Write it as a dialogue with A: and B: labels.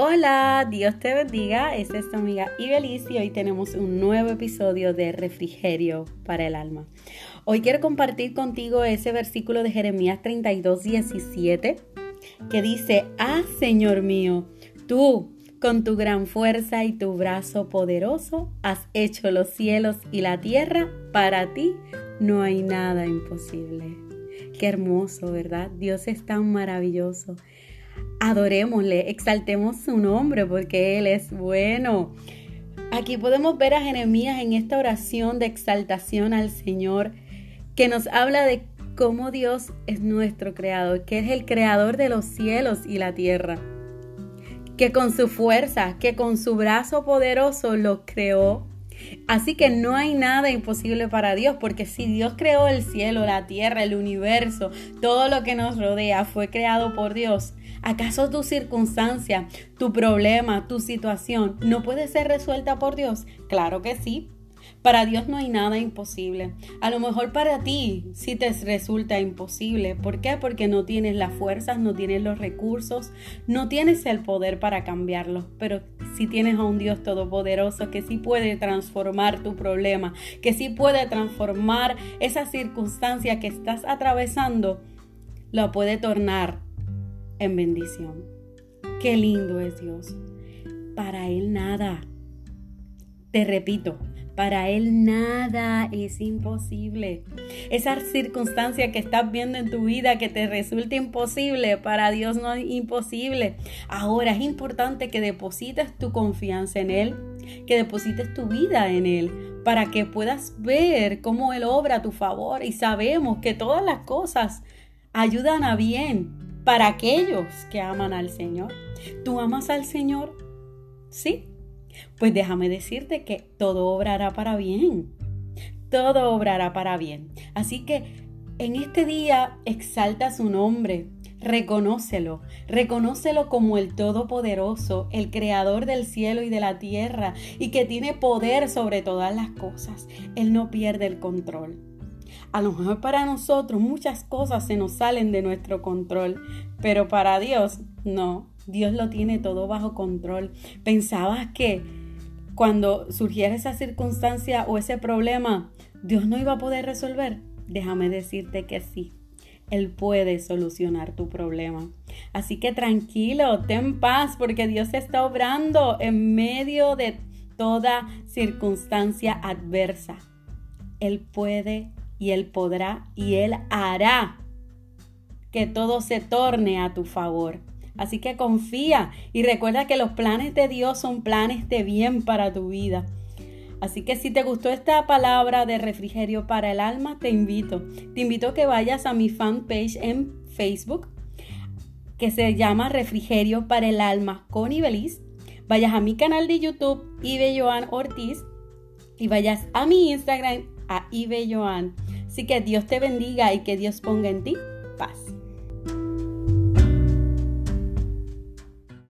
A: Hola, Dios te bendiga. Esta es tu amiga Ibelis y hoy tenemos un nuevo episodio de Refrigerio para el alma. Hoy quiero compartir contigo ese versículo de Jeremías 32, 17 que dice, Ah, Señor mío, tú con tu gran fuerza y tu brazo poderoso has hecho los cielos y la tierra. Para ti no hay nada imposible. Qué hermoso, ¿verdad? Dios es tan maravilloso adorémosle, exaltemos su nombre porque Él es bueno. Aquí podemos ver a Jeremías en esta oración de exaltación al Señor que nos habla de cómo Dios es nuestro creador, que es el creador de los cielos y la tierra, que con su fuerza, que con su brazo poderoso lo creó. Así que no hay nada imposible para Dios, porque si Dios creó el cielo, la tierra, el universo, todo lo que nos rodea fue creado por Dios, ¿Acaso tu circunstancia, tu problema, tu situación no puede ser resuelta por Dios? Claro que sí. Para Dios no hay nada imposible. A lo mejor para ti sí te resulta imposible. ¿Por qué? Porque no tienes las fuerzas, no tienes los recursos, no tienes el poder para cambiarlo. Pero si tienes a un Dios todopoderoso que sí puede transformar tu problema, que sí puede transformar esa circunstancia que estás atravesando, lo puede tornar en bendición. Qué lindo es Dios. Para Él nada. Te repito, para Él nada es imposible. Esa circunstancia que estás viendo en tu vida que te resulta imposible, para Dios no es imposible. Ahora es importante que deposites tu confianza en Él, que deposites tu vida en Él, para que puedas ver cómo Él obra a tu favor. Y sabemos que todas las cosas ayudan a bien para aquellos que aman al Señor. ¿Tú amas al Señor? Sí. Pues déjame decirte que todo obrará para bien. Todo obrará para bien. Así que en este día exalta su nombre. Reconócelo, reconócelo como el Todopoderoso, el Creador del cielo y de la tierra, y que tiene poder sobre todas las cosas. Él no pierde el control. A lo mejor para nosotros muchas cosas se nos salen de nuestro control, pero para Dios no. Dios lo tiene todo bajo control. ¿Pensabas que cuando surgiera esa circunstancia o ese problema, Dios no iba a poder resolver? Déjame decirte que sí. Él puede solucionar tu problema. Así que tranquilo, ten paz, porque Dios está obrando en medio de toda circunstancia adversa. Él puede y Él podrá y Él hará que todo se torne a tu favor. Así que confía y recuerda que los planes de Dios son planes de bien para tu vida. Así que si te gustó esta palabra de refrigerio para el alma, te invito. Te invito a que vayas a mi fanpage en Facebook, que se llama Refrigerio para el alma con Ibelis. Vayas a mi canal de YouTube, Ibe Joan Ortiz, y vayas a mi Instagram, a Ibe Joan. Así que Dios te bendiga y que Dios ponga en ti paz.